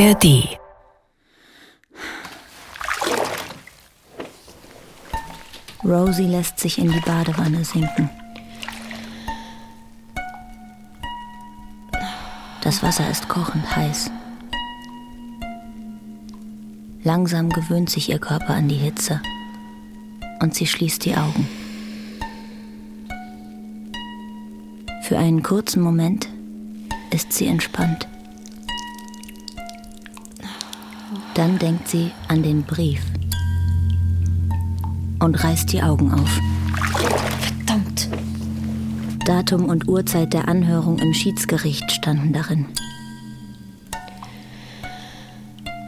ARD. Rosie lässt sich in die Badewanne sinken. Das Wasser ist kochend heiß. Langsam gewöhnt sich ihr Körper an die Hitze und sie schließt die Augen. Für einen kurzen Moment ist sie entspannt. Dann denkt sie an den Brief und reißt die Augen auf. Verdammt. Datum und Uhrzeit der Anhörung im Schiedsgericht standen darin.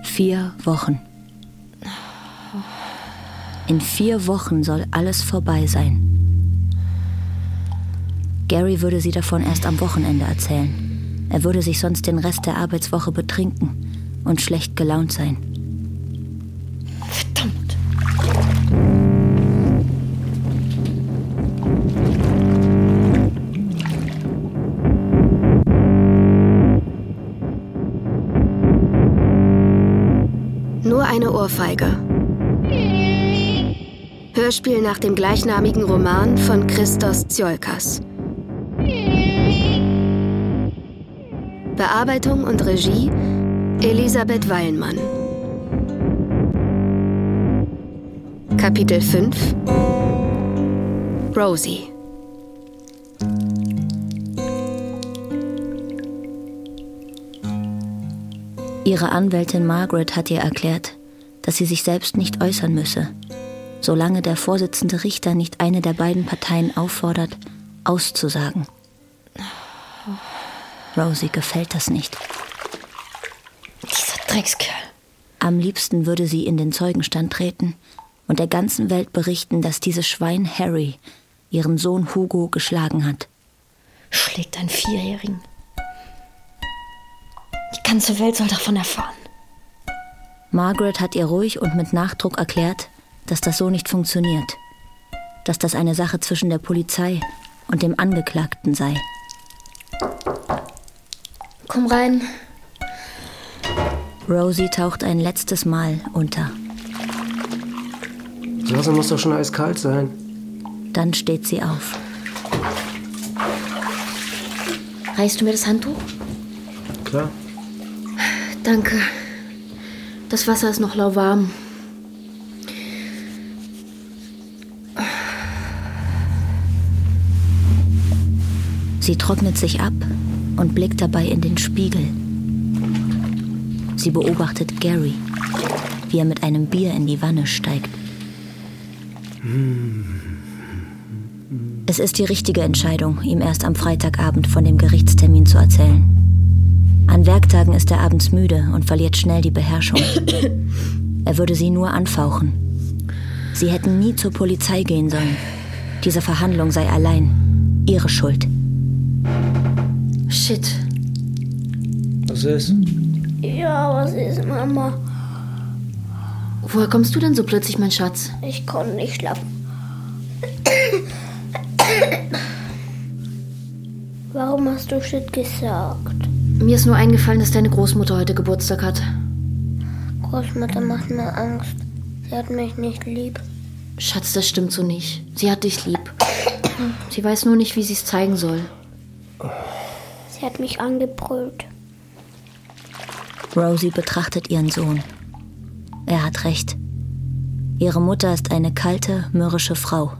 Vier Wochen. In vier Wochen soll alles vorbei sein. Gary würde sie davon erst am Wochenende erzählen. Er würde sich sonst den Rest der Arbeitswoche betrinken und schlecht gelaunt sein. Verdammt. Nur eine Ohrfeige. Hörspiel nach dem gleichnamigen Roman von Christos Tsiolkas. Bearbeitung und Regie Elisabeth Weilmann. Kapitel 5 Rosie Ihre Anwältin Margaret hat ihr erklärt, dass sie sich selbst nicht äußern müsse, solange der Vorsitzende Richter nicht eine der beiden Parteien auffordert, auszusagen. Rosie gefällt das nicht. Dieser Dreckskerl. Am liebsten würde sie in den Zeugenstand treten und der ganzen Welt berichten, dass dieses Schwein Harry ihren Sohn Hugo geschlagen hat. Schlägt einen Vierjährigen. Die ganze Welt soll davon erfahren. Margaret hat ihr ruhig und mit Nachdruck erklärt, dass das so nicht funktioniert. Dass das eine Sache zwischen der Polizei und dem Angeklagten sei. Komm rein. Rosie taucht ein letztes Mal unter. Das Wasser muss doch schon eiskalt sein. Dann steht sie auf. Reichst du mir das Handtuch? Klar. Danke. Das Wasser ist noch lauwarm. Sie trocknet sich ab und blickt dabei in den Spiegel. Sie beobachtet Gary, wie er mit einem Bier in die Wanne steigt. Es ist die richtige Entscheidung, ihm erst am Freitagabend von dem Gerichtstermin zu erzählen. An Werktagen ist er abends müde und verliert schnell die Beherrschung. Er würde sie nur anfauchen. Sie hätten nie zur Polizei gehen sollen. Diese Verhandlung sei allein ihre Schuld. Shit. Was ist? Ja, was ist, Mama? Woher kommst du denn so plötzlich, mein Schatz? Ich konnte nicht schlafen. Warum hast du Shit gesagt? Mir ist nur eingefallen, dass deine Großmutter heute Geburtstag hat. Großmutter macht mir Angst. Sie hat mich nicht lieb. Schatz, das stimmt so nicht. Sie hat dich lieb. Sie weiß nur nicht, wie sie es zeigen soll. Sie hat mich angebrüllt. Rosie betrachtet ihren Sohn. Er hat recht. Ihre Mutter ist eine kalte, mürrische Frau.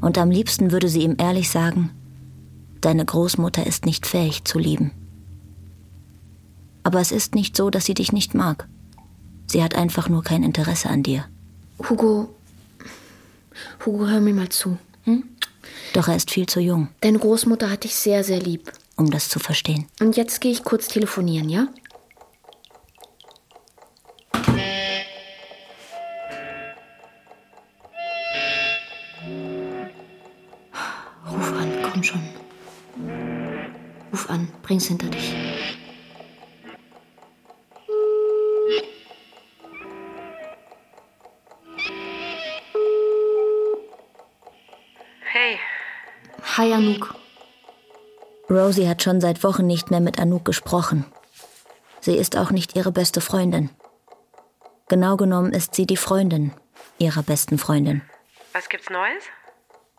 Und am liebsten würde sie ihm ehrlich sagen, deine Großmutter ist nicht fähig zu lieben. Aber es ist nicht so, dass sie dich nicht mag. Sie hat einfach nur kein Interesse an dir. Hugo. Hugo, hör mir mal zu. Hm? Doch er ist viel zu jung, Deine Großmutter hat dich sehr, sehr lieb. um das zu verstehen. Und jetzt gehe ich kurz telefonieren, ja? Bring's hinter dich. Hey, Hi, Anouk. Rosie hat schon seit Wochen nicht mehr mit Anouk gesprochen. Sie ist auch nicht ihre beste Freundin. Genau genommen ist sie die Freundin ihrer besten Freundin. Was gibt's Neues?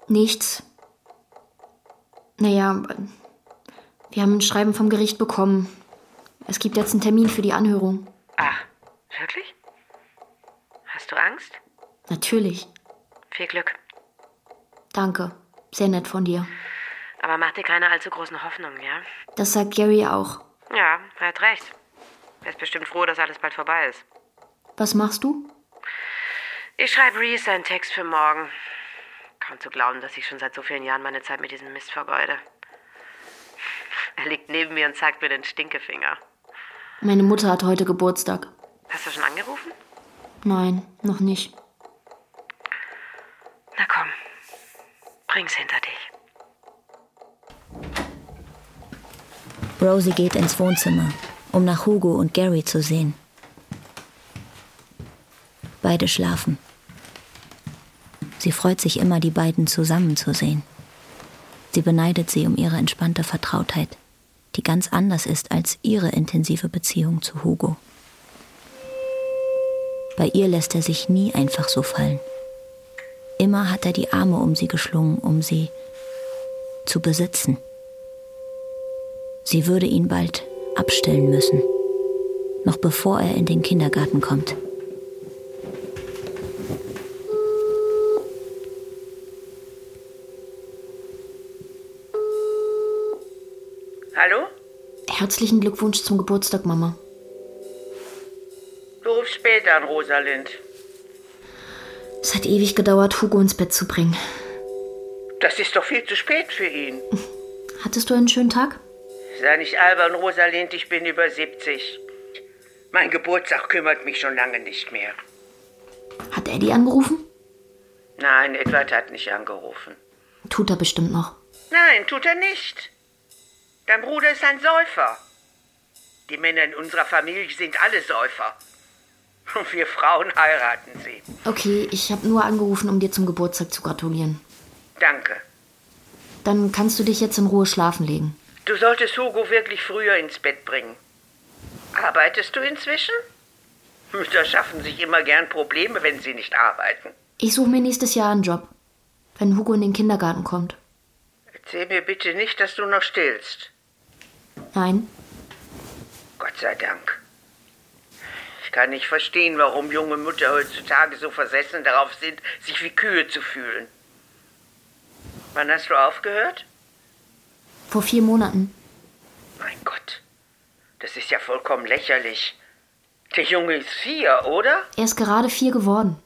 Nichts. Naja, wir haben ein Schreiben vom Gericht bekommen. Es gibt jetzt einen Termin für die Anhörung. Ach, wirklich? Hast du Angst? Natürlich. Viel Glück. Danke. Sehr nett von dir. Aber mach dir keine allzu großen Hoffnungen, ja? Das sagt Gary auch. Ja, er hat recht. Er ist bestimmt froh, dass alles bald vorbei ist. Was machst du? Ich schreibe Reese einen Text für morgen. Kaum zu glauben, dass ich schon seit so vielen Jahren meine Zeit mit diesem Mist vergeude. Er liegt neben mir und zeigt mir den Stinkefinger. Meine Mutter hat heute Geburtstag. Hast du schon angerufen? Nein, noch nicht. Na komm, bring's hinter dich. Rosie geht ins Wohnzimmer, um nach Hugo und Gary zu sehen. Beide schlafen. Sie freut sich immer, die beiden zusammenzusehen. Sie beneidet sie um ihre entspannte Vertrautheit, die ganz anders ist als ihre intensive Beziehung zu Hugo. Bei ihr lässt er sich nie einfach so fallen. Immer hat er die Arme um sie geschlungen, um sie zu besitzen. Sie würde ihn bald abstellen müssen, noch bevor er in den Kindergarten kommt. Herzlichen Glückwunsch zum Geburtstag, Mama. Du rufst später an, Rosalind. Es hat ewig gedauert, Hugo ins Bett zu bringen. Das ist doch viel zu spät für ihn. Hattest du einen schönen Tag? Sei nicht albern, Rosalind, ich bin über 70. Mein Geburtstag kümmert mich schon lange nicht mehr. Hat Eddie angerufen? Nein, Edward hat nicht angerufen. Tut er bestimmt noch. Nein, tut er nicht. Dein Bruder ist ein Säufer. Die Männer in unserer Familie sind alle Säufer. Und wir Frauen heiraten sie. Okay, ich habe nur angerufen, um dir zum Geburtstag zu gratulieren. Danke. Dann kannst du dich jetzt in Ruhe schlafen legen. Du solltest Hugo wirklich früher ins Bett bringen. Arbeitest du inzwischen? Mütter schaffen sich immer gern Probleme, wenn sie nicht arbeiten. Ich suche mir nächstes Jahr einen Job, wenn Hugo in den Kindergarten kommt. Erzähl mir bitte nicht, dass du noch stillst. Nein, Gott sei Dank. Ich kann nicht verstehen, warum junge Mütter heutzutage so versessen darauf sind, sich wie Kühe zu fühlen. Wann hast du aufgehört? vor vier Monaten. Mein Gott, das ist ja vollkommen lächerlich. Der Junge ist vier, oder? Er ist gerade vier geworden.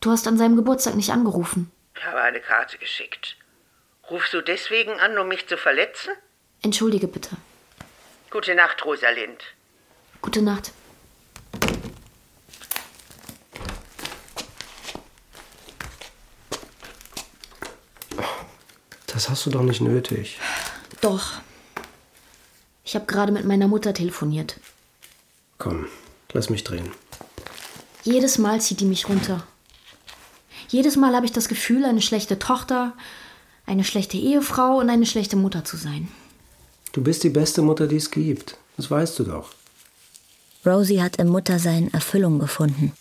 Du hast an seinem Geburtstag nicht angerufen. Ich habe eine Karte geschickt. Rufst du deswegen an, um mich zu verletzen? Entschuldige bitte. Gute Nacht, Rosalind. Gute Nacht. Das hast du doch nicht nötig. Doch. Ich habe gerade mit meiner Mutter telefoniert. Komm, lass mich drehen. Jedes Mal zieht die mich runter. Jedes Mal habe ich das Gefühl, eine schlechte Tochter, eine schlechte Ehefrau und eine schlechte Mutter zu sein. Du bist die beste Mutter, die es gibt. Das weißt du doch. Rosie hat im Muttersein Erfüllung gefunden.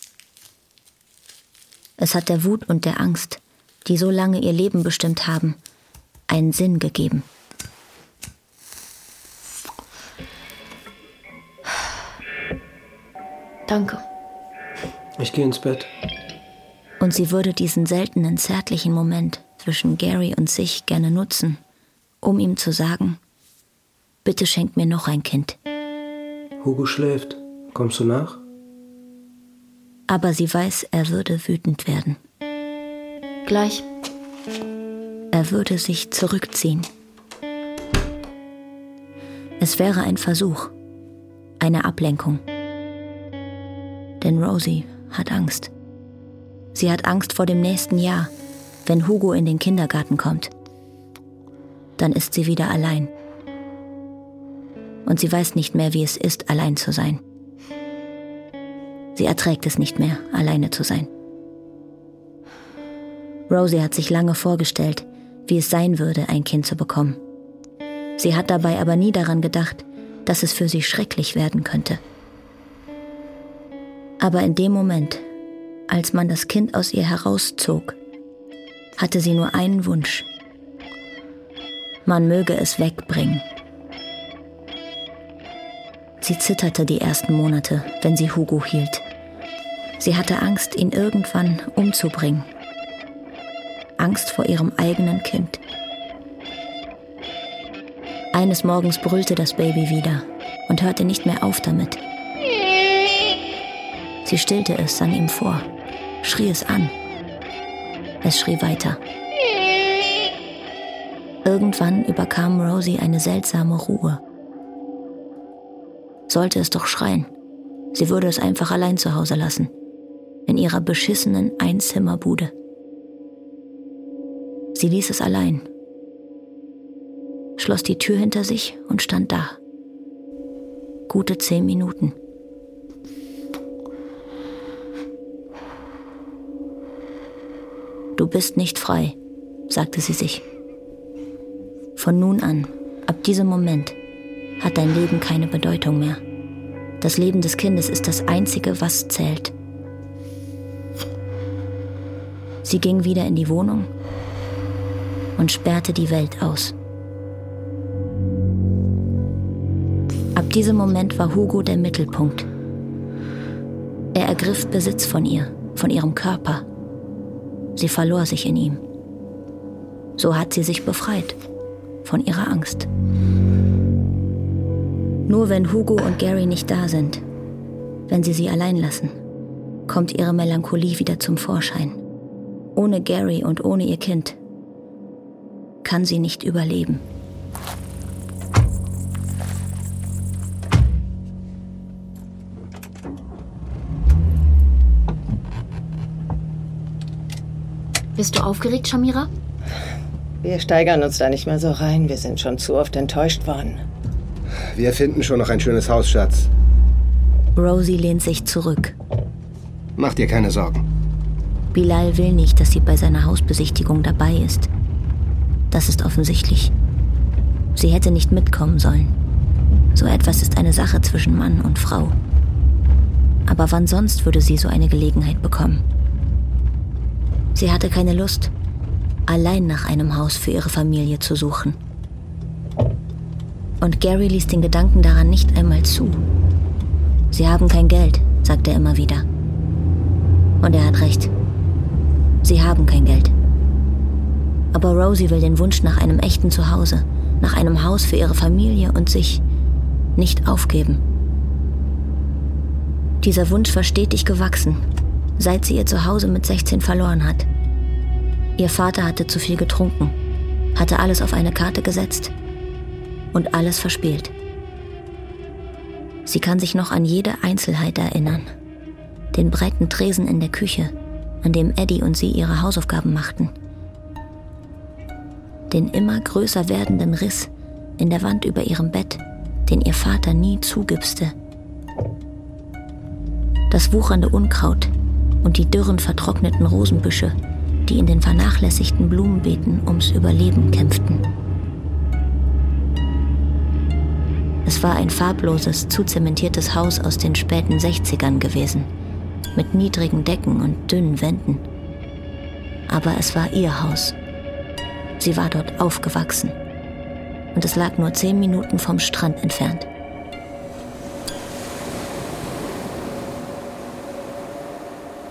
Es hat der Wut und der Angst, die so lange ihr Leben bestimmt haben, einen Sinn gegeben. Danke. Ich gehe ins Bett. Und sie würde diesen seltenen zärtlichen Moment zwischen Gary und sich gerne nutzen, um ihm zu sagen, bitte schenk mir noch ein Kind. Hugo schläft. Kommst du nach? Aber sie weiß, er würde wütend werden. Gleich. Er würde sich zurückziehen. Es wäre ein Versuch, eine Ablenkung. Denn Rosie hat Angst. Sie hat Angst vor dem nächsten Jahr, wenn Hugo in den Kindergarten kommt. Dann ist sie wieder allein. Und sie weiß nicht mehr, wie es ist, allein zu sein. Sie erträgt es nicht mehr, alleine zu sein. Rosie hat sich lange vorgestellt, wie es sein würde, ein Kind zu bekommen. Sie hat dabei aber nie daran gedacht, dass es für sie schrecklich werden könnte. Aber in dem Moment, als man das Kind aus ihr herauszog, hatte sie nur einen Wunsch. Man möge es wegbringen. Sie zitterte die ersten Monate, wenn sie Hugo hielt. Sie hatte Angst, ihn irgendwann umzubringen. Angst vor ihrem eigenen Kind. Eines Morgens brüllte das Baby wieder und hörte nicht mehr auf damit. Sie stillte es an ihm vor, schrie es an. Es schrie weiter. Irgendwann überkam Rosie eine seltsame Ruhe. Sollte es doch schreien. Sie würde es einfach allein zu Hause lassen. In ihrer beschissenen Einzimmerbude. Sie ließ es allein. Schloss die Tür hinter sich und stand da. Gute zehn Minuten. Du bist nicht frei, sagte sie sich. Von nun an, ab diesem Moment, hat dein Leben keine Bedeutung mehr. Das Leben des Kindes ist das Einzige, was zählt. Sie ging wieder in die Wohnung und sperrte die Welt aus. Ab diesem Moment war Hugo der Mittelpunkt. Er ergriff Besitz von ihr, von ihrem Körper. Sie verlor sich in ihm. So hat sie sich befreit von ihrer Angst. Nur wenn Hugo und Gary nicht da sind, wenn sie sie allein lassen, kommt ihre Melancholie wieder zum Vorschein. Ohne Gary und ohne ihr Kind kann sie nicht überleben. Bist du aufgeregt, Shamira? Wir steigern uns da nicht mehr so rein. Wir sind schon zu oft enttäuscht worden. Wir finden schon noch ein schönes Haus, Schatz. Rosie lehnt sich zurück. Mach dir keine Sorgen. Bilal will nicht, dass sie bei seiner Hausbesichtigung dabei ist. Das ist offensichtlich. Sie hätte nicht mitkommen sollen. So etwas ist eine Sache zwischen Mann und Frau. Aber wann sonst würde sie so eine Gelegenheit bekommen? Sie hatte keine Lust allein nach einem Haus für ihre Familie zu suchen. Und Gary ließ den Gedanken daran nicht einmal zu. Sie haben kein Geld, sagt er immer wieder. Und er hat recht. Sie haben kein Geld. Aber Rosie will den Wunsch nach einem echten Zuhause, nach einem Haus für ihre Familie und sich nicht aufgeben. Dieser Wunsch war stetig gewachsen, seit sie ihr Zuhause mit 16 verloren hat. Ihr Vater hatte zu viel getrunken, hatte alles auf eine Karte gesetzt und alles verspielt. Sie kann sich noch an jede Einzelheit erinnern. Den breiten Tresen in der Küche, an dem Eddie und sie ihre Hausaufgaben machten. Den immer größer werdenden Riss in der Wand über ihrem Bett, den ihr Vater nie zugibste. Das wuchernde Unkraut und die dürren vertrockneten Rosenbüsche, die in den vernachlässigten Blumenbeeten ums Überleben kämpften. Es war ein farbloses, zuzementiertes Haus aus den späten 60ern gewesen, mit niedrigen Decken und dünnen Wänden. Aber es war ihr Haus. Sie war dort aufgewachsen. Und es lag nur zehn Minuten vom Strand entfernt.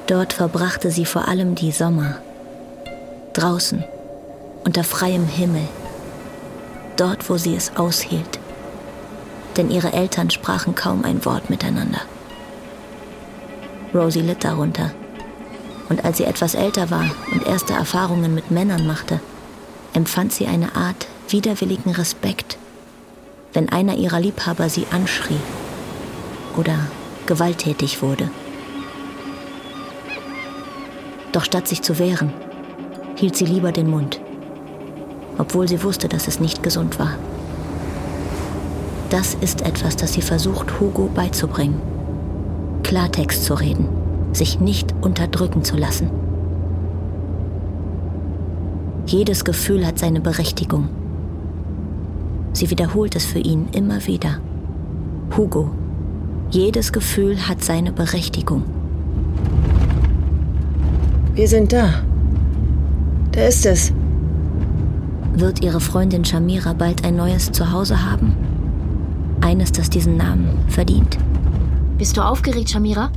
Dort verbrachte sie vor allem die Sommer draußen, unter freiem Himmel, dort, wo sie es aushielt. Denn ihre Eltern sprachen kaum ein Wort miteinander. Rosie litt darunter. Und als sie etwas älter war und erste Erfahrungen mit Männern machte, empfand sie eine Art widerwilligen Respekt, wenn einer ihrer Liebhaber sie anschrie oder gewalttätig wurde. Doch statt sich zu wehren, hielt sie lieber den Mund, obwohl sie wusste, dass es nicht gesund war. Das ist etwas, das sie versucht, Hugo beizubringen. Klartext zu reden, sich nicht unterdrücken zu lassen. Jedes Gefühl hat seine Berechtigung. Sie wiederholt es für ihn immer wieder, Hugo. Jedes Gefühl hat seine Berechtigung. Wir sind da. Da ist es. Wird ihre Freundin Shamira bald ein neues Zuhause haben? Eines, das diesen Namen verdient. Bist du aufgeregt, Shamira?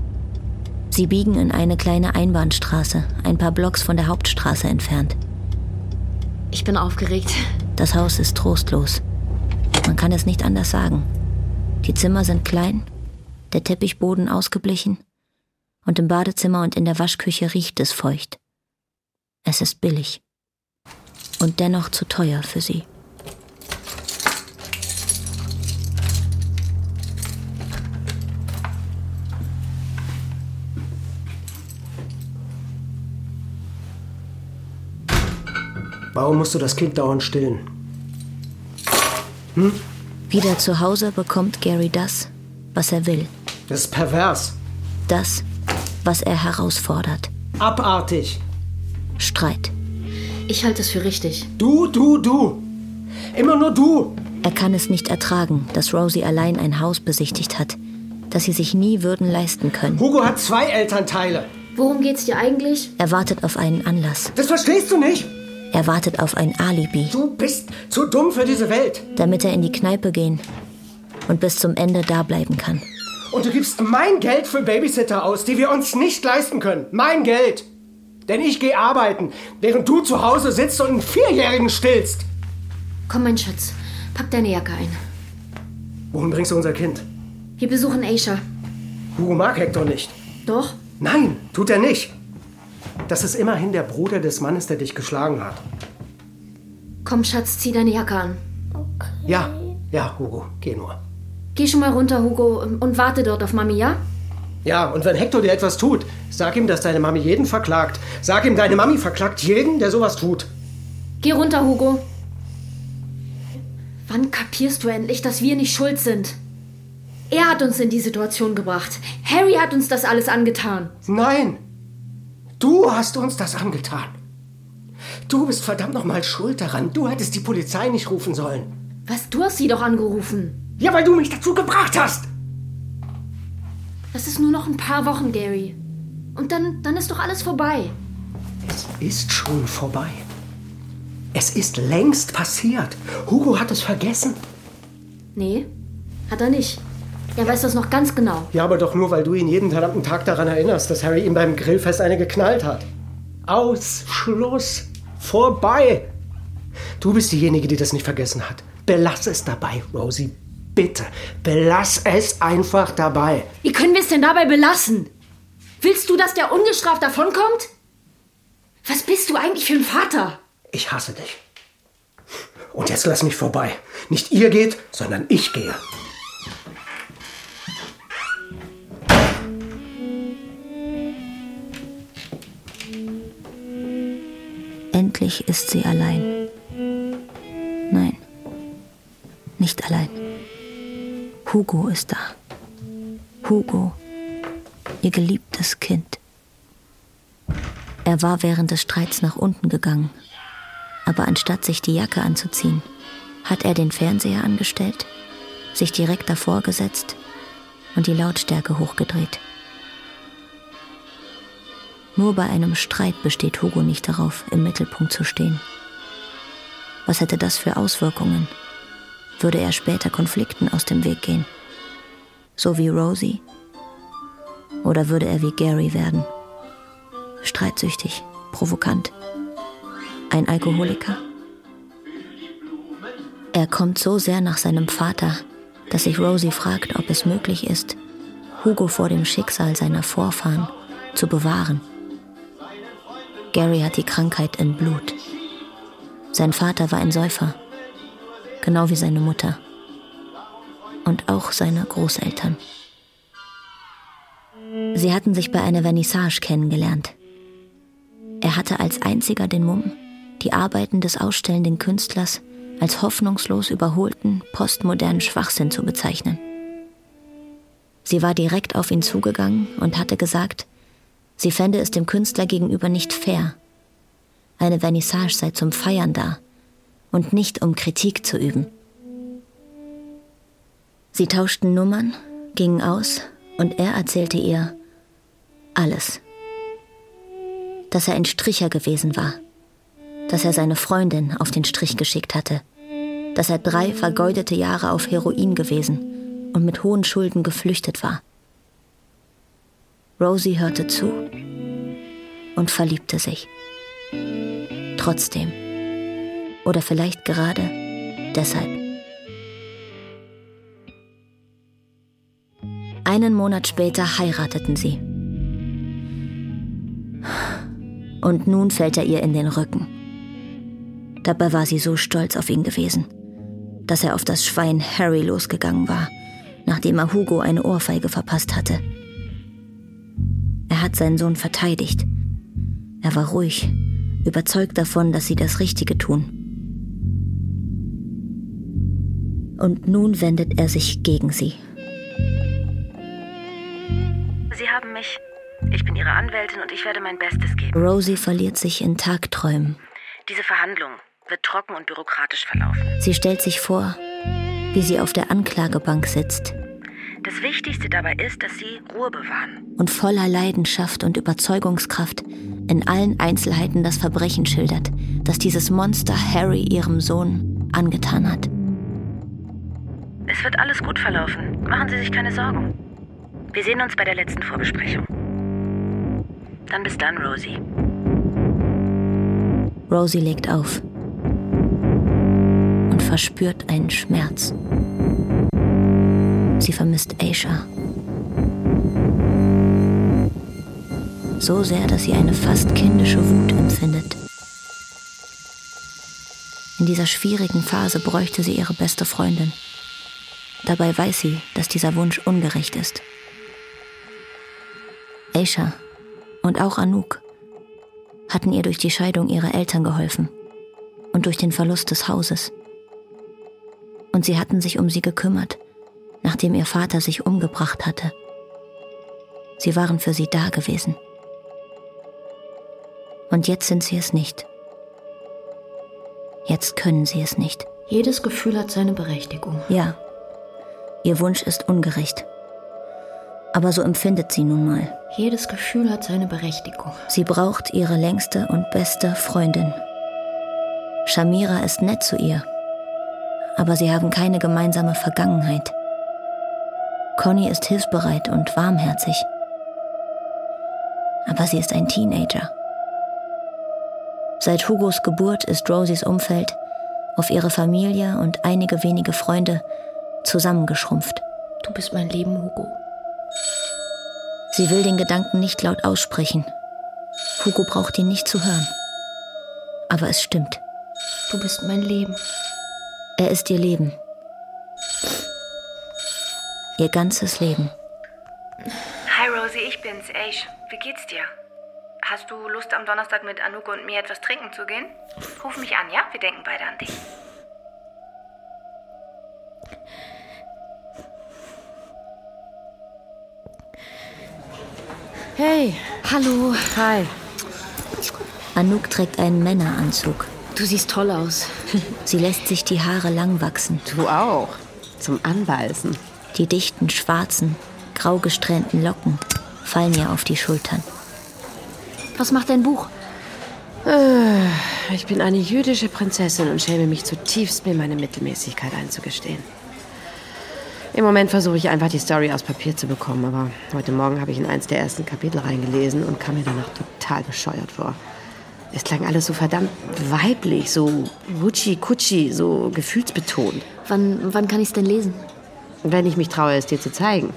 Sie biegen in eine kleine Einbahnstraße, ein paar Blocks von der Hauptstraße entfernt. Ich bin aufgeregt. Das Haus ist trostlos. Man kann es nicht anders sagen. Die Zimmer sind klein, der Teppichboden ausgeblichen und im Badezimmer und in der Waschküche riecht es feucht. Es ist billig und dennoch zu teuer für sie. Warum musst du das Kind dauernd stillen? Hm? Wieder zu Hause bekommt Gary das, was er will. Das ist pervers. Das, was er herausfordert. Abartig. Streit. Ich halte es für richtig. Du, du, du. Immer nur du. Er kann es nicht ertragen, dass Rosie allein ein Haus besichtigt hat, das sie sich nie würden leisten können. Hugo hat zwei Elternteile. Worum geht's dir eigentlich? Er wartet auf einen Anlass. Das verstehst du nicht? Er wartet auf ein Alibi. Du bist zu dumm für diese Welt. Damit er in die Kneipe gehen und bis zum Ende da bleiben kann. Und du gibst mein Geld für Babysitter aus, die wir uns nicht leisten können. Mein Geld. Denn ich gehe arbeiten, während du zu Hause sitzt und einen Vierjährigen stillst. Komm, mein Schatz, pack deine Jacke ein. Wohin bringst du unser Kind? Wir besuchen Aisha. Hugo mag Hector nicht. Doch? Nein, tut er nicht. Das ist immerhin der Bruder des Mannes, der dich geschlagen hat. Komm, Schatz, zieh deine Jacke an. Okay. Ja, ja, Hugo, geh nur. Geh schon mal runter, Hugo, und warte dort auf Mami, ja? Ja, und wenn Hector dir etwas tut, sag ihm, dass deine Mami jeden verklagt. Sag ihm, deine Mami verklagt jeden, der sowas tut. Geh runter, Hugo. Wann kapierst du endlich, dass wir nicht schuld sind? Er hat uns in die Situation gebracht. Harry hat uns das alles angetan. Nein, du hast uns das angetan. Du bist verdammt nochmal schuld daran. Du hättest die Polizei nicht rufen sollen. Was, du hast sie doch angerufen. Ja, weil du mich dazu gebracht hast. Das ist nur noch ein paar Wochen, Gary. Und dann, dann ist doch alles vorbei. Es ist schon vorbei. Es ist längst passiert. Hugo hat es vergessen. Nee, hat er nicht. Er weiß das noch ganz genau. Ja, aber doch nur, weil du ihn jeden verdammten Tag daran erinnerst, dass Harry ihm beim Grillfest eine geknallt hat. Aus, Schluss, vorbei. Du bist diejenige, die das nicht vergessen hat. Belass es dabei, Rosie. Bitte, belass es einfach dabei. Wie können wir es denn dabei belassen? Willst du, dass der ungestraft davonkommt? Was bist du eigentlich für ein Vater? Ich hasse dich. Und jetzt lass mich vorbei. Nicht ihr geht, sondern ich gehe. Endlich ist sie allein. Nein, nicht allein. Hugo ist da. Hugo, ihr geliebtes Kind. Er war während des Streits nach unten gegangen, aber anstatt sich die Jacke anzuziehen, hat er den Fernseher angestellt, sich direkt davor gesetzt und die Lautstärke hochgedreht. Nur bei einem Streit besteht Hugo nicht darauf, im Mittelpunkt zu stehen. Was hätte das für Auswirkungen? Würde er später Konflikten aus dem Weg gehen? So wie Rosie? Oder würde er wie Gary werden? Streitsüchtig, provokant, ein Alkoholiker? Er kommt so sehr nach seinem Vater, dass sich Rosie fragt, ob es möglich ist, Hugo vor dem Schicksal seiner Vorfahren zu bewahren. Gary hat die Krankheit in Blut. Sein Vater war ein Säufer, genau wie seine Mutter und auch seine Großeltern. Sie hatten sich bei einer Vernissage kennengelernt. Er hatte als einziger den Mumm, die Arbeiten des ausstellenden Künstlers als hoffnungslos überholten, postmodernen Schwachsinn zu bezeichnen. Sie war direkt auf ihn zugegangen und hatte gesagt, sie fände es dem Künstler gegenüber nicht fair. Eine Vernissage sei zum Feiern da und nicht um Kritik zu üben. Sie tauschten Nummern, gingen aus und er erzählte ihr alles. Dass er ein Stricher gewesen war, dass er seine Freundin auf den Strich geschickt hatte, dass er drei vergeudete Jahre auf Heroin gewesen und mit hohen Schulden geflüchtet war. Rosie hörte zu und verliebte sich. Trotzdem. Oder vielleicht gerade deshalb. Einen Monat später heirateten sie. Und nun fällt er ihr in den Rücken. Dabei war sie so stolz auf ihn gewesen, dass er auf das Schwein Harry losgegangen war, nachdem er Hugo eine Ohrfeige verpasst hatte. Er hat seinen Sohn verteidigt. Er war ruhig, überzeugt davon, dass sie das Richtige tun. Und nun wendet er sich gegen sie. Sie haben mich. Ich bin Ihre Anwältin und ich werde mein Bestes geben. Rosie verliert sich in Tagträumen. Diese Verhandlung wird trocken und bürokratisch verlaufen. Sie stellt sich vor, wie sie auf der Anklagebank sitzt Das Wichtigste dabei ist, dass Sie Ruhe bewahren. und voller Leidenschaft und Überzeugungskraft in allen Einzelheiten das Verbrechen schildert, das dieses Monster Harry ihrem Sohn angetan hat. Es wird alles gut verlaufen. Machen Sie sich keine Sorgen. Wir sehen uns bei der letzten Vorbesprechung. Dann bis dann, Rosie. Rosie legt auf und verspürt einen Schmerz. Sie vermisst Aisha. So sehr, dass sie eine fast kindische Wut empfindet. In dieser schwierigen Phase bräuchte sie ihre beste Freundin. Dabei weiß sie, dass dieser Wunsch ungerecht ist. Aisha und auch Anouk hatten ihr durch die Scheidung ihrer Eltern geholfen und durch den Verlust des Hauses. Und sie hatten sich um sie gekümmert, nachdem ihr Vater sich umgebracht hatte. Sie waren für sie da gewesen. Und jetzt sind sie es nicht. Jetzt können sie es nicht. Jedes Gefühl hat seine Berechtigung. Ja, ihr Wunsch ist ungerecht. Aber so empfindet sie nun mal. Jedes Gefühl hat seine Berechtigung. Sie braucht ihre längste und beste Freundin. Shamira ist nett zu ihr, aber sie haben keine gemeinsame Vergangenheit. Conny ist hilfsbereit und warmherzig, aber sie ist ein Teenager. Seit Hugos Geburt ist Rosies Umfeld auf ihre Familie und einige wenige Freunde zusammengeschrumpft. Du bist mein Leben, Hugo. Sie will den Gedanken nicht laut aussprechen. Hugo braucht ihn nicht zu hören. Aber es stimmt. Du bist mein Leben. Er ist ihr Leben. Ihr ganzes Leben. Hi Rosie, ich bin's, Aish. Wie geht's dir? Hast du Lust, am Donnerstag mit Anouk und mir etwas trinken zu gehen? Ruf mich an, ja? Wir denken beide an dich. Hey, Hallo. hi. Anouk trägt einen Männeranzug. Du siehst toll aus. Sie lässt sich die Haare lang wachsen. Du auch. Zum Anbeißen. Die dichten, schwarzen, grau gesträhnten Locken fallen ihr auf die Schultern. Was macht dein Buch? Ich bin eine jüdische Prinzessin und schäme mich zutiefst, mir meine Mittelmäßigkeit einzugestehen. Im Moment versuche ich einfach, die Story aus Papier zu bekommen, aber heute Morgen habe ich in eins der ersten Kapitel reingelesen und kam mir danach total bescheuert vor. Es klang alles so verdammt weiblich, so wutschi-kutschi, so gefühlsbetont. Wann, wann kann ich es denn lesen? Wenn ich mich traue, es dir zu zeigen.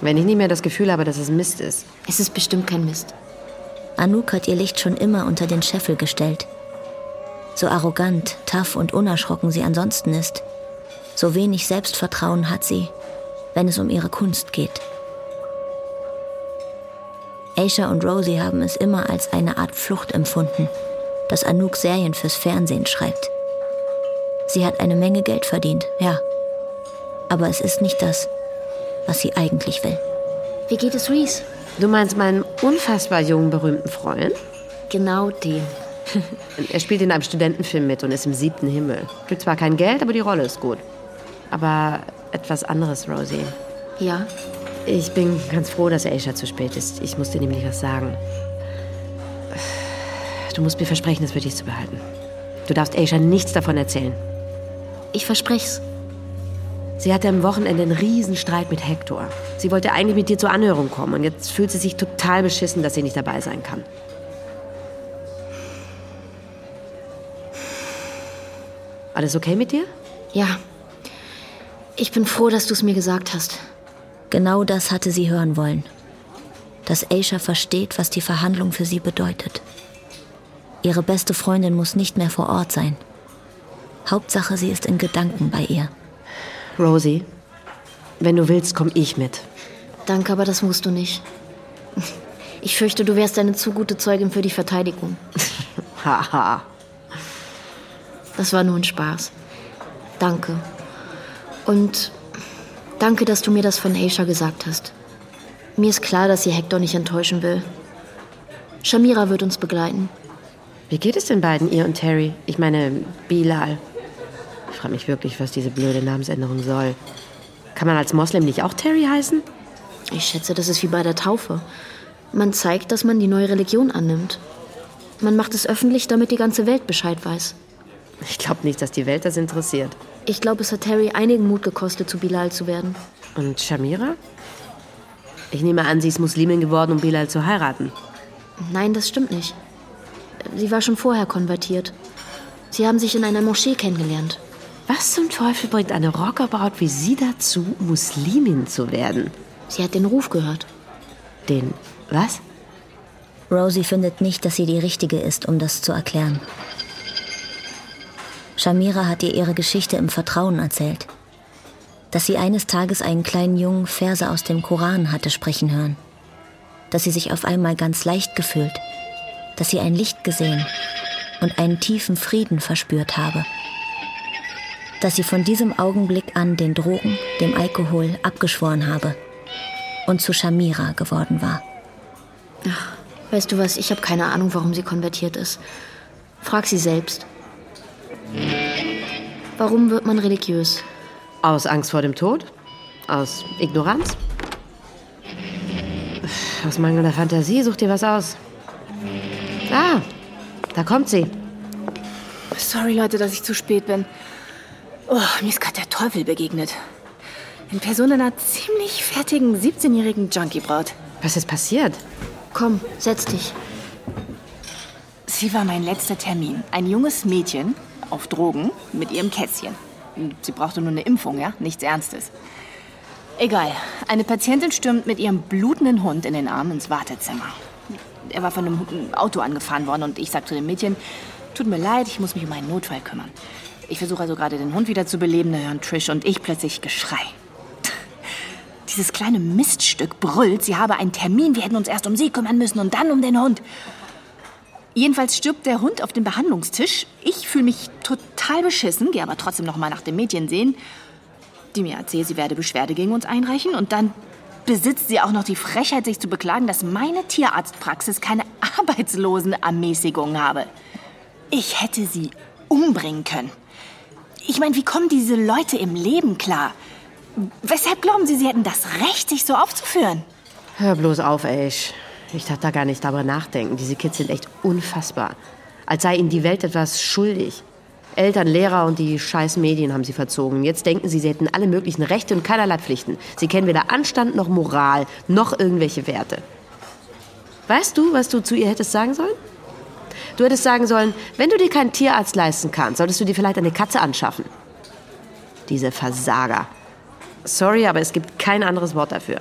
Wenn ich nicht mehr das Gefühl habe, dass es Mist ist. Es ist bestimmt kein Mist. Anouk hat ihr Licht schon immer unter den Scheffel gestellt. So arrogant, tough und unerschrocken sie ansonsten ist, so wenig Selbstvertrauen hat sie, wenn es um ihre Kunst geht. Aisha und Rosie haben es immer als eine Art Flucht empfunden, dass Anouk Serien fürs Fernsehen schreibt. Sie hat eine Menge Geld verdient, ja. Aber es ist nicht das, was sie eigentlich will. Wie geht es Reese? Du meinst meinen unfassbar jungen, berühmten Freund? Genau den. Er spielt in einem Studentenfilm mit und ist im siebten Himmel. Gibt zwar kein Geld, aber die Rolle ist gut. Aber etwas anderes, Rosie. Ja? Ich bin ganz froh, dass Aisha zu spät ist. Ich muss dir nämlich was sagen. Du musst mir versprechen, es für dich zu behalten. Du darfst Aisha nichts davon erzählen. Ich verspreche es. Sie hatte am Wochenende einen Riesenstreit mit Hector. Sie wollte eigentlich mit dir zur Anhörung kommen und jetzt fühlt sie sich total beschissen, dass sie nicht dabei sein kann. Alles okay mit dir? Ja. Ich bin froh, dass du es mir gesagt hast. Genau das hatte sie hören wollen. Dass Aisha versteht, was die Verhandlung für sie bedeutet. Ihre beste Freundin muss nicht mehr vor Ort sein. Hauptsache, sie ist in Gedanken bei ihr. Rosie, wenn du willst, komm ich mit. Danke, aber das musst du nicht. Ich fürchte, du wärst eine zu gute Zeugin für die Verteidigung. Haha. das war nur ein Spaß. Danke. Und danke, dass du mir das von Aisha gesagt hast. Mir ist klar, dass sie Hector nicht enttäuschen will. Shamira wird uns begleiten. Wie geht es den beiden, ihr und Terry? Ich meine, Bilal. Ich frage mich wirklich, was diese blöde Namensänderung soll. Kann man als Moslem nicht auch Terry heißen? Ich schätze, das ist wie bei der Taufe. Man zeigt, dass man die neue Religion annimmt. Man macht es öffentlich, damit die ganze Welt Bescheid weiß. Ich glaube nicht, dass die Welt das interessiert. Ich glaube, es hat Terry einigen Mut gekostet, zu Bilal zu werden. Und Shamira? Ich nehme an, sie ist Muslimin geworden, um Bilal zu heiraten. Nein, das stimmt nicht. Sie war schon vorher konvertiert. Sie haben sich in einer Moschee kennengelernt. Was zum Teufel bringt eine Rockerbraut wie Sie dazu, Muslimin zu werden? Sie hat den Ruf gehört. Den was? Rosie findet nicht, dass sie die Richtige ist, um das zu erklären. Shamira hat ihr ihre Geschichte im Vertrauen erzählt. Dass sie eines Tages einen kleinen Jungen Verse aus dem Koran hatte sprechen hören. Dass sie sich auf einmal ganz leicht gefühlt. Dass sie ein Licht gesehen und einen tiefen Frieden verspürt habe. Dass sie von diesem Augenblick an den Drogen, dem Alkohol abgeschworen habe und zu Shamira geworden war. Ach, weißt du was, ich habe keine Ahnung, warum sie konvertiert ist. Frag sie selbst. Warum wird man religiös? Aus Angst vor dem Tod? Aus Ignoranz? Aus mangelnder Fantasie such dir was aus. Ah, da kommt sie. Sorry, Leute, dass ich zu spät bin. Oh, mir ist gerade der Teufel begegnet. In Person einer ziemlich fertigen 17-jährigen Junkie-Braut. Was ist passiert? Komm, setz dich. Sie war mein letzter Termin. Ein junges Mädchen auf Drogen mit ihrem Kätzchen. Sie brauchte nur eine Impfung, ja? Nichts Ernstes. Egal. Eine Patientin stürmt mit ihrem blutenden Hund in den Arm ins Wartezimmer. Er war von einem Auto angefahren worden und ich sag zu dem Mädchen, tut mir leid, ich muss mich um einen Notfall kümmern. Ich versuche also gerade den Hund wieder zu beleben, da hören Trish und ich plötzlich Geschrei. Dieses kleine Miststück brüllt, sie habe einen Termin, wir hätten uns erst um sie kümmern müssen und dann um den Hund. Jedenfalls stirbt der Hund auf dem Behandlungstisch. Ich fühle mich total beschissen, gehe aber trotzdem noch mal nach dem Mädchen sehen, die mir erzählt, sie werde Beschwerde gegen uns einreichen. Und dann besitzt sie auch noch die Frechheit, sich zu beklagen, dass meine Tierarztpraxis keine Arbeitslosenermäßigung habe. Ich hätte sie umbringen können. Ich meine, wie kommen diese Leute im Leben klar? Weshalb glauben Sie, Sie hätten das Recht, sich so aufzuführen? Hör bloß auf, Ash. Ich darf da gar nicht darüber nachdenken. Diese Kids sind echt unfassbar. Als sei ihnen die Welt etwas schuldig. Eltern, Lehrer und die scheiß Medien haben sie verzogen. Jetzt denken sie, sie hätten alle möglichen Rechte und keinerlei Pflichten. Sie kennen weder Anstand noch Moral, noch irgendwelche Werte. Weißt du, was du zu ihr hättest sagen sollen? Du hättest sagen sollen, wenn du dir keinen Tierarzt leisten kannst, solltest du dir vielleicht eine Katze anschaffen. Diese Versager. Sorry, aber es gibt kein anderes Wort dafür.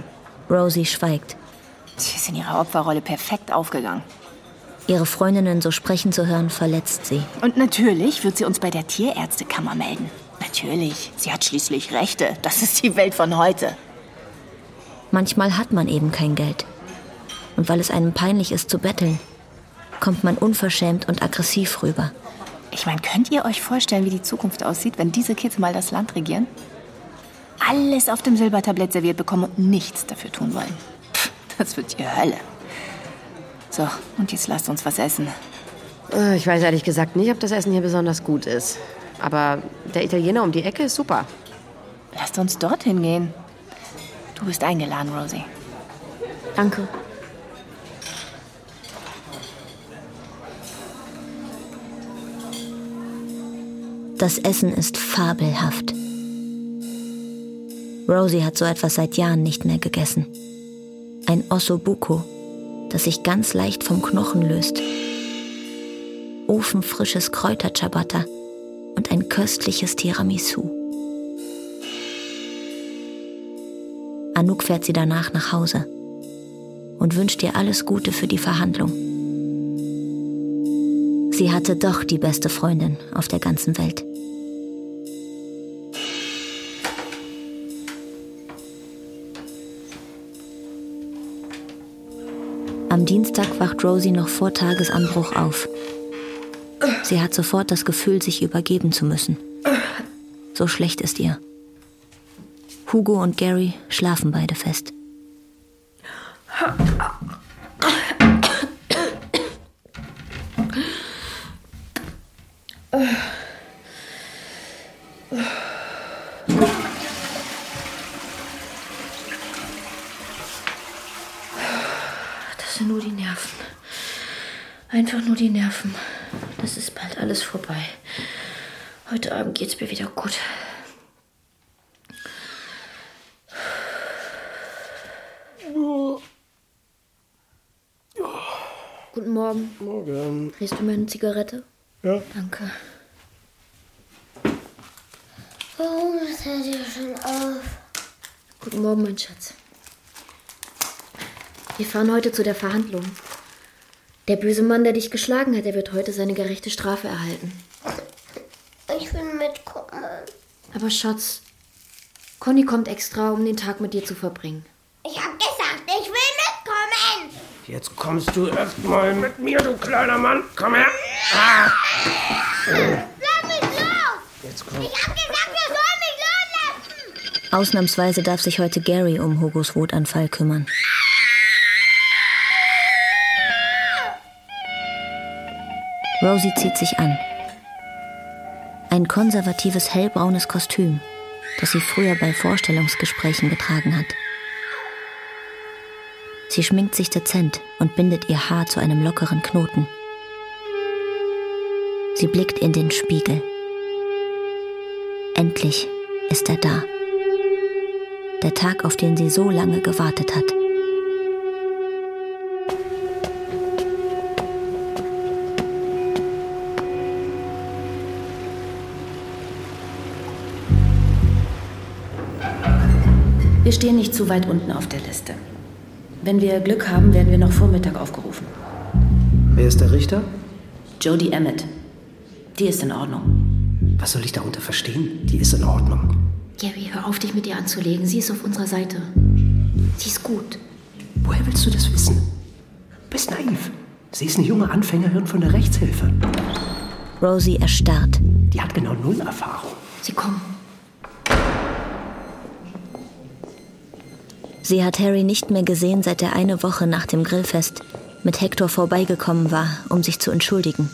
Rosie schweigt. Sie ist in ihrer Opferrolle perfekt aufgegangen. Ihre Freundinnen so sprechen zu hören, verletzt sie. Und natürlich wird sie uns bei der Tierärztekammer melden. Natürlich. Sie hat schließlich Rechte. Das ist die Welt von heute. Manchmal hat man eben kein Geld. Und weil es einem peinlich ist zu betteln, kommt man unverschämt und aggressiv rüber. Ich meine, könnt ihr euch vorstellen, wie die Zukunft aussieht, wenn diese Kids mal das Land regieren? Alles auf dem Silbertablett serviert bekommen und nichts dafür tun wollen. Pff, das wird die Hölle. So, und jetzt lasst uns was essen. Äh, Ich weiß ehrlich gesagt nicht, ob das Essen hier besonders gut ist. Aber der Italiener um die Ecke ist super. Lasst uns dorthin gehen. Du bist eingeladen, Rosie. Danke. Das Essen ist fabelhaft. Rosie hat so etwas seit Jahren nicht mehr gegessen. Ein Ossobuco, das sich ganz leicht vom Knochen löst. Ofenfrisches Kräuterciabatta und ein köstliches Tiramisu. Anouk fährt sie danach nach Hause und wünscht ihr alles Gute für die Verhandlung. Sie hatte doch die beste Freundin auf der ganzen Welt. Am Dienstag wacht Rosie noch vor Tagesanbruch auf. Sie hat sofort das Gefühl, sich übergeben zu müssen. So schlecht ist ihr. Hugo und Gary schlafen beide fest. Das sind nur die Nerven. Einfach nur die Nerven. Das ist bald alles vorbei. Heute Abend geht's mir wieder gut. Guten Morgen. Morgen. Drehst du mir eine Zigarette? Ja. Danke. Warum ist er dir schon auf? Guten Morgen, mein Schatz. Wir fahren heute zu der Verhandlung. Der böse Mann, der dich geschlagen hat, der wird heute seine gerechte Strafe erhalten. Ich will mitkommen. Aber Schatz, Conny kommt extra, um den Tag mit dir zu verbringen. Ich hab gesagt, ich will mitkommen. Jetzt kommst du erst mal mit mir, du kleiner Mann. Komm her. Ah. Lass mich los. Jetzt komm. Ich hab gesagt, wir sollen mich loslassen. Ausnahmsweise darf sich heute Gary um Hugos Wutanfall kümmern. Rosie zieht sich an. Ein konservatives hellbraunes Kostüm, das sie früher bei Vorstellungsgesprächen getragen hat. Sie schminkt sich dezent und bindet ihr Haar zu einem lockeren Knoten. Sie blickt in den Spiegel. Endlich ist er da. Der Tag, auf den sie so lange gewartet hat. Stehen nicht zu weit unten auf der Liste. Wenn wir Glück haben, werden wir noch vor Mittag aufgerufen. Wer ist der Richter? Jodie Emmett. Die ist in Ordnung. Was soll ich darunter verstehen? Die ist in Ordnung. Gary, hör auf, dich mit ihr anzulegen. Sie ist auf unserer Seite. Sie ist gut. Woher willst du das wissen? Bist naiv. Sie ist eine junge Anfängerin von der Rechtshilfe. Rosie erstarrt. Die hat genau null Erfahrung. Sie kommen. Sie hat Harry nicht mehr gesehen, seit er eine Woche nach dem Grillfest mit Hector vorbeigekommen war, um sich zu entschuldigen.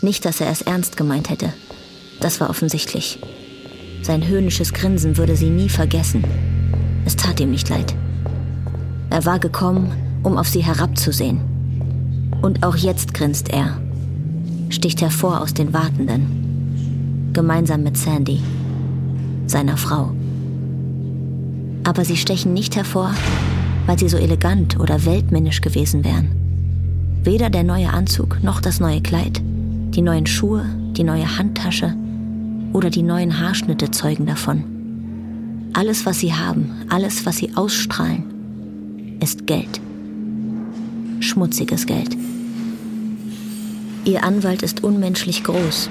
Nicht, dass er es ernst gemeint hätte. Das war offensichtlich. Sein höhnisches Grinsen würde sie nie vergessen. Es tat ihm nicht leid. Er war gekommen, um auf sie herabzusehen. Und auch jetzt grinst er, sticht hervor aus den Wartenden, gemeinsam mit Sandy, seiner Frau. Aber sie stechen nicht hervor, weil sie so elegant oder weltmännisch gewesen wären. Weder der neue Anzug noch das neue Kleid, die neuen Schuhe, die neue Handtasche oder die neuen Haarschnitte zeugen davon. Alles, was sie haben, alles, was sie ausstrahlen, ist Geld. Schmutziges Geld. Ihr Anwalt ist unmenschlich groß.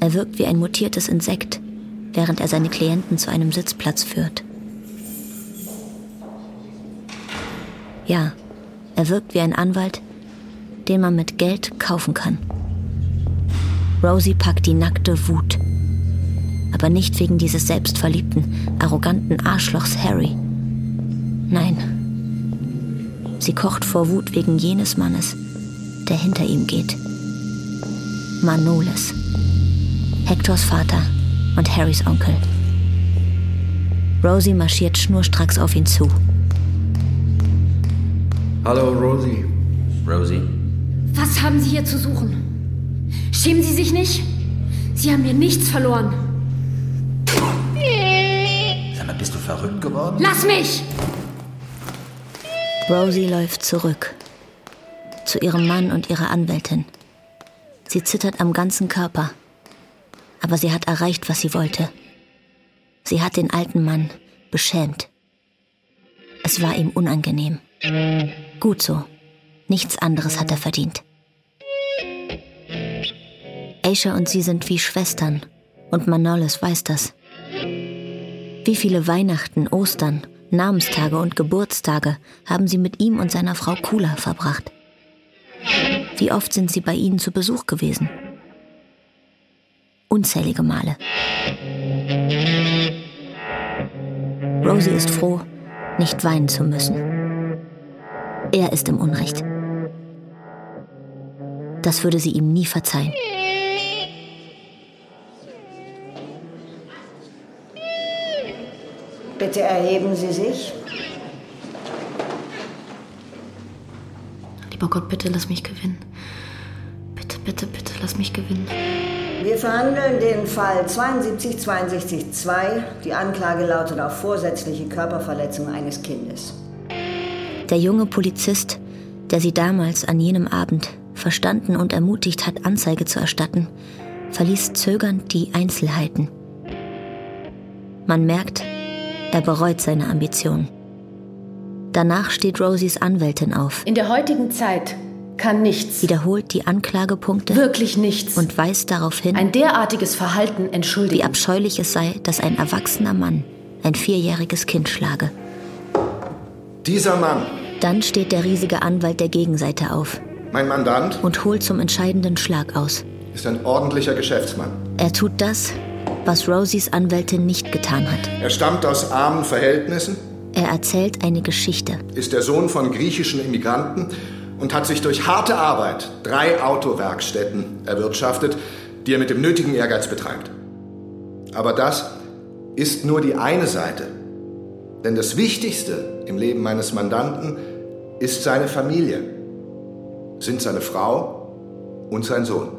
Er wirkt wie ein mutiertes Insekt, während er seine Klienten zu einem Sitzplatz führt. Ja, er wirkt wie ein Anwalt, den man mit Geld kaufen kann. Rosie packt die nackte Wut. Aber nicht wegen dieses selbstverliebten, arroganten Arschlochs Harry. Nein. Sie kocht vor Wut wegen jenes Mannes, der hinter ihm geht. Manoles. Hectors Vater und Harrys Onkel. Rosie marschiert schnurstracks auf ihn zu. Hallo, Rosie. Rosie? Was haben Sie hier zu suchen? Schämen Sie sich nicht? Sie haben mir nichts verloren. Sag mal, bist du verrückt geworden? Lass mich! Rosie läuft zurück. Zu ihrem Mann und ihrer Anwältin. Sie zittert am ganzen Körper. Aber sie hat erreicht, was sie wollte. Sie hat den alten Mann beschämt. Es war ihm unangenehm. Gut so. Nichts anderes hat er verdient. Aisha und sie sind wie Schwestern und Manolis weiß das. Wie viele Weihnachten, Ostern, Namenstage und Geburtstage haben sie mit ihm und seiner Frau Kula verbracht? Wie oft sind sie bei ihnen zu Besuch gewesen? Unzählige Male. Rosie ist froh, nicht weinen zu müssen. Er ist im Unrecht. Das würde sie ihm nie verzeihen. Bitte erheben Sie sich. Lieber Gott, bitte lass mich gewinnen. Bitte, bitte, bitte lass mich gewinnen. Wir verhandeln den Fall 72-62-2. Die Anklage lautet auf vorsätzliche Körperverletzung eines Kindes. Der junge Polizist, der sie damals an jenem Abend verstanden und ermutigt hat, Anzeige zu erstatten, verließ zögernd die Einzelheiten. Man merkt, er bereut seine Ambition. Danach steht Rosies Anwältin auf. In der heutigen Zeit kann nichts. Wiederholt die Anklagepunkte. Wirklich nichts. Und weist darauf hin, ein derartiges Verhalten entschuldigen. Wie abscheulich es sei, dass ein erwachsener Mann ein vierjähriges Kind schlage. Dieser Mann. Dann steht der riesige Anwalt der Gegenseite auf. Mein Mandant. Und holt zum entscheidenden Schlag aus. Ist ein ordentlicher Geschäftsmann. Er tut das, was Rosies Anwältin nicht getan hat. Er stammt aus armen Verhältnissen. Er erzählt eine Geschichte. Ist der Sohn von griechischen Immigranten und hat sich durch harte Arbeit drei Autowerkstätten erwirtschaftet, die er mit dem nötigen Ehrgeiz betreibt. Aber das ist nur die eine Seite. Denn das Wichtigste im Leben meines Mandanten ist seine Familie, sind seine Frau und sein Sohn.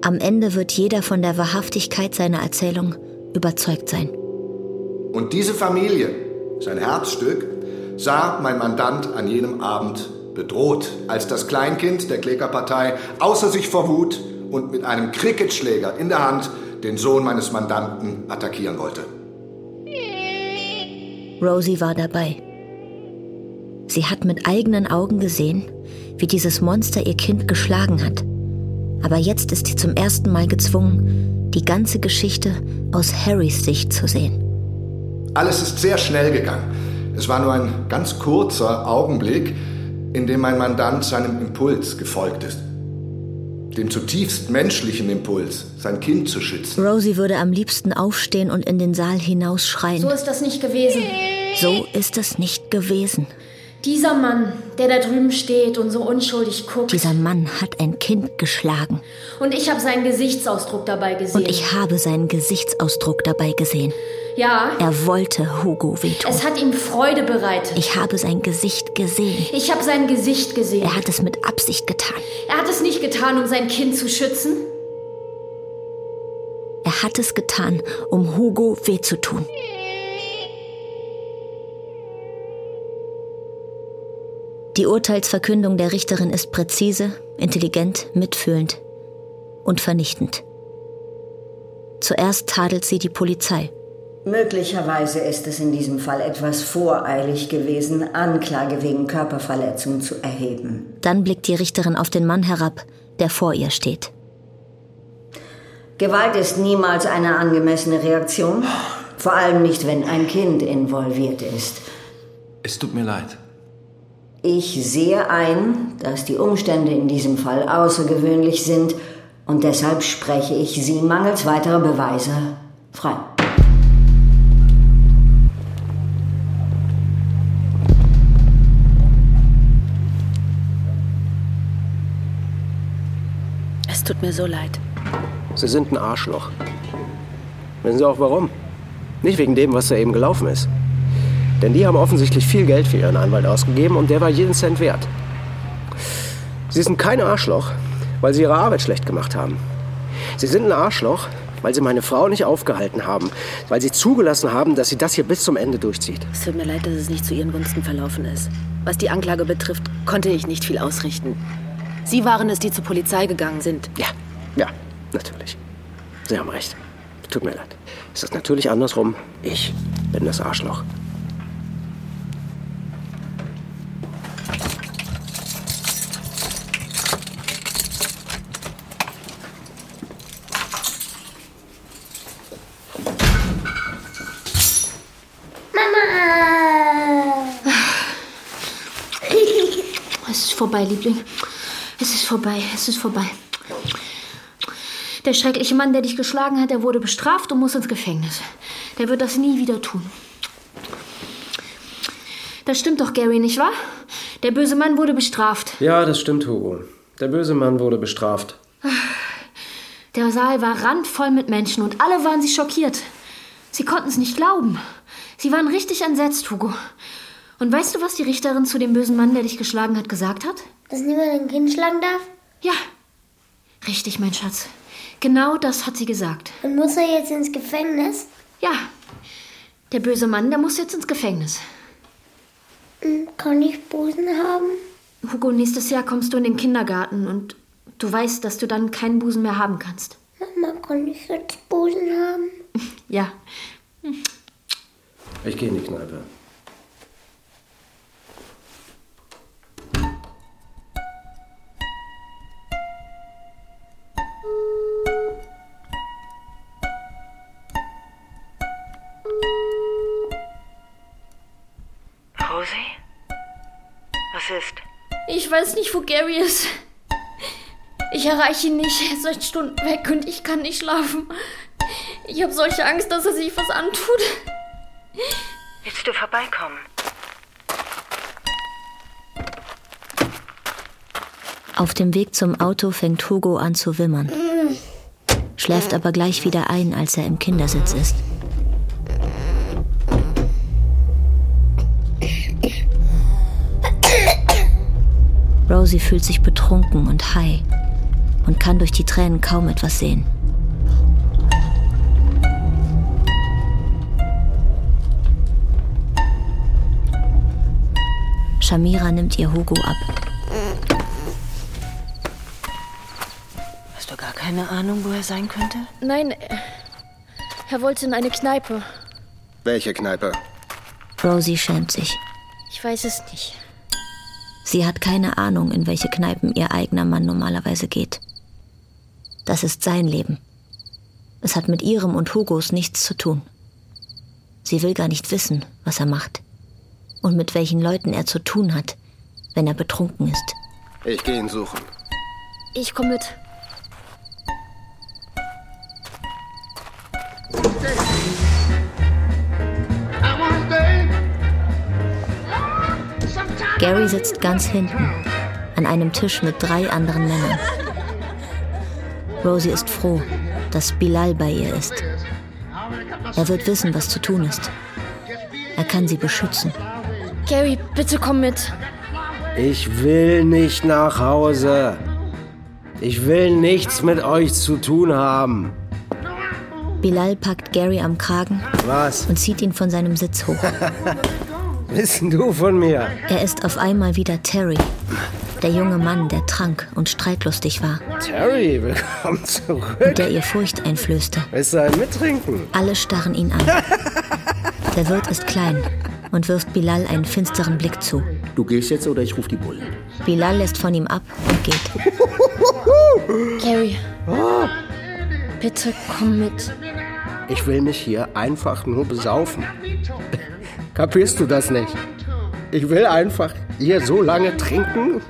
Am Ende wird jeder von der Wahrhaftigkeit seiner Erzählung überzeugt sein. Und diese Familie, sein Herzstück, sah mein Mandant an jenem Abend bedroht, als das Kleinkind der Klägerpartei außer sich vor Wut und mit einem Cricketschläger in der Hand den Sohn meines Mandanten attackieren wollte. Rosie war dabei. Sie hat mit eigenen Augen gesehen, wie dieses Monster ihr Kind geschlagen hat. Aber jetzt ist sie zum ersten Mal gezwungen, die ganze Geschichte aus Harrys Sicht zu sehen. Alles ist sehr schnell gegangen. Es war nur ein ganz kurzer Augenblick, in dem mein Mandant seinem Impuls gefolgt ist. Dem zutiefst menschlichen Impuls, sein Kind zu schützen. Rosie würde am liebsten aufstehen und in den Saal hinausschreien. So ist das nicht gewesen. So ist es nicht gewesen. Dieser Mann, der da drüben steht und so unschuldig guckt. Dieser Mann hat ein Kind geschlagen. Und ich habe seinen Gesichtsausdruck dabei gesehen. Und ich habe seinen Gesichtsausdruck dabei gesehen. Ja. Er wollte Hugo wehtun. Es hat ihm Freude bereitet. Ich habe sein Gesicht gesehen. Ich habe sein Gesicht gesehen. Er hat es mit Absicht getan. Er hat es nicht getan, um sein Kind zu schützen. Er hat es getan, um Hugo weh zu tun. Die Urteilsverkündung der Richterin ist präzise, intelligent, mitfühlend und vernichtend. Zuerst tadelt sie die Polizei. Möglicherweise ist es in diesem Fall etwas voreilig gewesen, Anklage wegen Körperverletzung zu erheben. Dann blickt die Richterin auf den Mann herab, der vor ihr steht. Gewalt ist niemals eine angemessene Reaktion, vor allem nicht, wenn ein Kind involviert ist. Es tut mir leid. Ich sehe ein, dass die Umstände in diesem Fall außergewöhnlich sind und deshalb spreche ich Sie mangels weiterer Beweise frei. Es tut mir so leid. Sie sind ein Arschloch. Wissen Sie auch warum? Nicht wegen dem, was da eben gelaufen ist. Denn die haben offensichtlich viel Geld für ihren Anwalt ausgegeben und der war jeden Cent wert. Sie sind kein Arschloch, weil sie ihre Arbeit schlecht gemacht haben. Sie sind ein Arschloch, weil sie meine Frau nicht aufgehalten haben, weil sie zugelassen haben, dass sie das hier bis zum Ende durchzieht. Es tut mir leid, dass es nicht zu Ihren Gunsten verlaufen ist. Was die Anklage betrifft, konnte ich nicht viel ausrichten. Sie waren es, die zur Polizei gegangen sind. Ja, ja, natürlich. Sie haben recht. Tut mir leid. Es ist natürlich andersrum. Ich bin das Arschloch. Mama! Es ist vorbei, Liebling. Es ist vorbei, es ist vorbei. Der schreckliche Mann, der dich geschlagen hat, der wurde bestraft und muss ins Gefängnis. Der wird das nie wieder tun. Das stimmt doch, Gary, nicht wahr? Der böse Mann wurde bestraft. Ja, das stimmt, Hugo. Der böse Mann wurde bestraft. Der Saal war randvoll mit Menschen und alle waren sie schockiert. Sie konnten es nicht glauben. Sie waren richtig entsetzt, Hugo. Und weißt du, was die Richterin zu dem bösen Mann, der dich geschlagen hat, gesagt hat? Dass niemand ein Kind schlagen darf? Ja, richtig, mein Schatz. Genau das hat sie gesagt. Und muss er jetzt ins Gefängnis? Ja, der böse Mann, der muss jetzt ins Gefängnis. Hm, Kann ich Busen haben? Hugo, nächstes Jahr kommst du in den Kindergarten und du weißt, dass du dann keinen Busen mehr haben kannst. Mama, kann ich jetzt Busen haben? Ja, Ich gehe in die Kneipe. Weiß nicht, wo Gary ist. Ich erreiche ihn nicht. Er ist seit Stunden weg und ich kann nicht schlafen. Ich habe solche Angst, dass er sich was antut. Willst du vorbeikommen? Auf dem Weg zum Auto fängt Hugo an zu wimmern, schläft aber gleich wieder ein, als er im Kindersitz ist. Rosie fühlt sich betrunken und high und kann durch die Tränen kaum etwas sehen. Shamira nimmt ihr Hugo ab. Hast du gar keine Ahnung, wo er sein könnte? Nein, er- wollte in eine Kneipe. Welche Kneipe? Rosie schämt sich. Ich weiß es nicht. Sie hat keine Ahnung, in welche Kneipen ihr eigener Mann normalerweise geht. Das ist sein Leben. Es hat mit ihrem und Hugos nichts zu tun. Sie will gar nicht wissen, was er macht und mit welchen Leuten er zu tun hat, wenn er betrunken ist. Ich gehe ihn suchen. Ich komme mit. Gary sitzt ganz hinten, an einem Tisch mit drei anderen Männern. Rosie ist froh, dass Bilal bei ihr ist. Er wird wissen, was zu tun ist. Er kann sie beschützen. Gary, bitte komm mit. Ich will nicht nach Hause. Ich will nichts mit euch zu tun haben. Bilal packt Gary am Kragen Was? und zieht ihn von seinem Sitz hoch. Wissen du von mir? Er ist auf einmal wieder Terry, der junge Mann, der trank und streitlustig war Terry, willkommen zurück. und der ihr Furcht einflößte. Willst du ein Mittrinken? Alle starren ihn an. Der Wirt ist klein und wirft Bilal einen finsteren Blick zu. Du gehst jetzt oder ich ruf die Bullen. Bilal lässt von ihm ab und geht. Gary. Bitte komm mit. Ich will mich hier einfach nur besaufen. Kapierst du das nicht? Ich will einfach hier so lange trinken,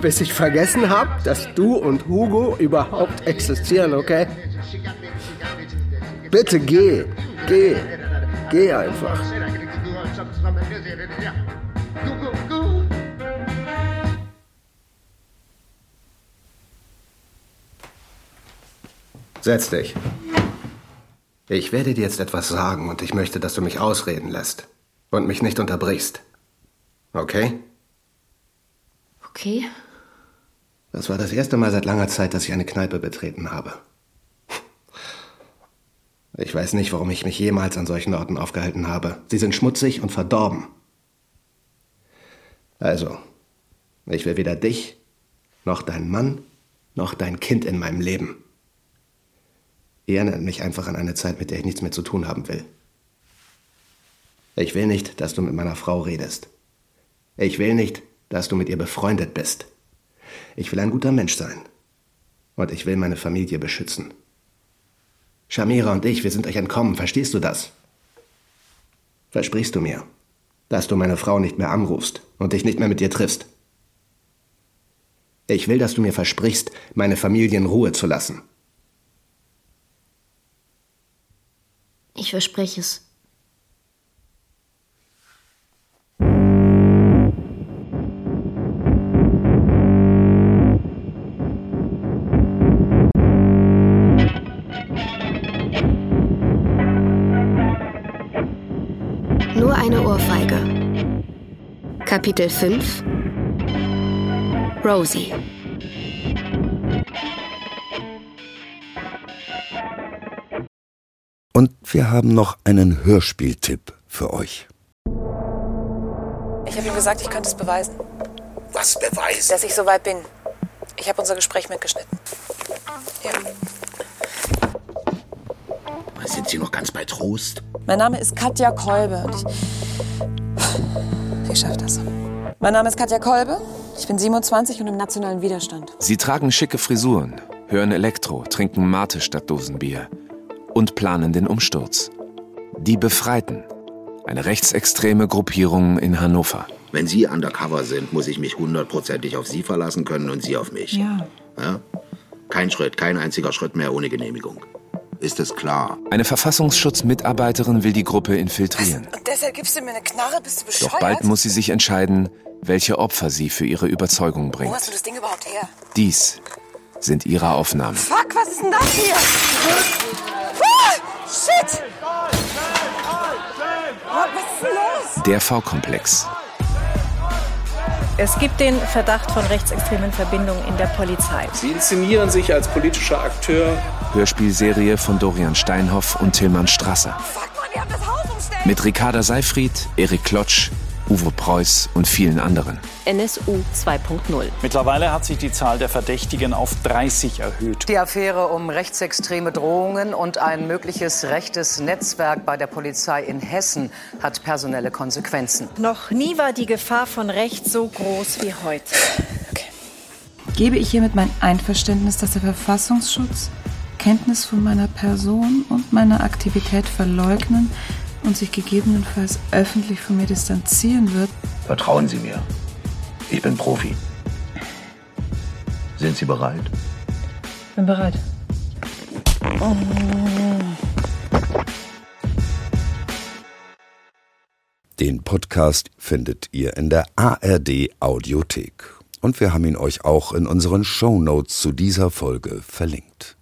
bis ich vergessen habe, dass du und Hugo überhaupt existieren, okay? Bitte geh, geh, geh einfach. Setz dich. Ich werde dir jetzt etwas sagen und ich möchte, dass du mich ausreden lässt und mich nicht unterbrichst. Okay? Okay. Das war das erste Mal seit langer Zeit, dass ich eine Kneipe betreten habe. Ich weiß nicht, warum ich mich jemals an solchen Orten aufgehalten habe. Sie sind schmutzig und verdorben. Also, ich will weder dich, noch deinen Mann, noch dein Kind in meinem Leben. Ihr erinnert mich einfach an eine Zeit, mit der ich nichts mehr zu tun haben will. Ich will nicht, dass du mit meiner Frau redest. Ich will nicht, dass du mit ihr befreundet bist. Ich will ein guter Mensch sein. Und ich will meine Familie beschützen. Shamira und ich, wir sind euch entkommen, verstehst du das? Versprichst du mir, dass du meine Frau nicht mehr anrufst und dich nicht mehr mit ihr triffst? Ich will, dass du mir versprichst, meine Familie in Ruhe zu lassen. Ich verspreche es. Kapitel 5 Rosie Und wir haben noch einen Hörspieltipp für euch. Ich habe ihm gesagt, ich könnte es beweisen. Was beweisen? Dass ich soweit bin. Ich habe unser Gespräch mitgeschnitten. Ja. Sind Sie noch ganz bei Trost? Mein Name ist Katja Kolbe und ich. Ich schaff das. Mein Name ist Katja Kolbe. Ich bin 27 und im nationalen Widerstand. Sie tragen schicke Frisuren, hören Elektro, trinken Mate statt Dosenbier und planen den Umsturz. Die Befreiten. Eine rechtsextreme Gruppierung in Hannover. Wenn Sie undercover sind, muss ich mich hundertprozentig auf Sie verlassen können und Sie auf mich. Ja. Ja? Kein Schritt, kein einziger Schritt mehr ohne Genehmigung. Ist es klar? Eine Verfassungsschutzmitarbeiterin will die Gruppe infiltrieren. Und deshalb gibst du mir eine Knarre? Bist du bescheuert? Doch bald muss sie sich entscheiden, welche Opfer sie für ihre Überzeugung Wo bringt. hast du das Ding überhaupt her? Dies sind ihre Aufnahmen. Fuck, was ist denn das hier? Ah, shit! Was ist denn los? Der V-Komplex. Es gibt den Verdacht von rechtsextremen Verbindungen in der Polizei. Sie inszenieren sich als politischer Akteur. Hörspielserie von Dorian Steinhoff und Tillmann Strasser. Mit Ricarda Seifried, Erik Klotsch, Uwe Preuß und vielen anderen. NSU 2.0. Mittlerweile hat sich die Zahl der Verdächtigen auf 30 erhöht. Die Affäre um rechtsextreme Drohungen und ein mögliches rechtes Netzwerk bei der Polizei in Hessen hat personelle Konsequenzen. Noch nie war die Gefahr von rechts so groß wie heute. Gebe ich hiermit mein Einverständnis, dass der Verfassungsschutz Kenntnis von meiner Person und meiner Aktivität verleugnen und sich gegebenenfalls öffentlich von mir distanzieren wird? Vertrauen Sie mir. Ich bin Profi. Sind Sie bereit? Bin bereit. Den Podcast findet ihr in der ARD Audiothek. Und wir haben ihn euch auch in unseren Show Notes zu dieser Folge verlinkt.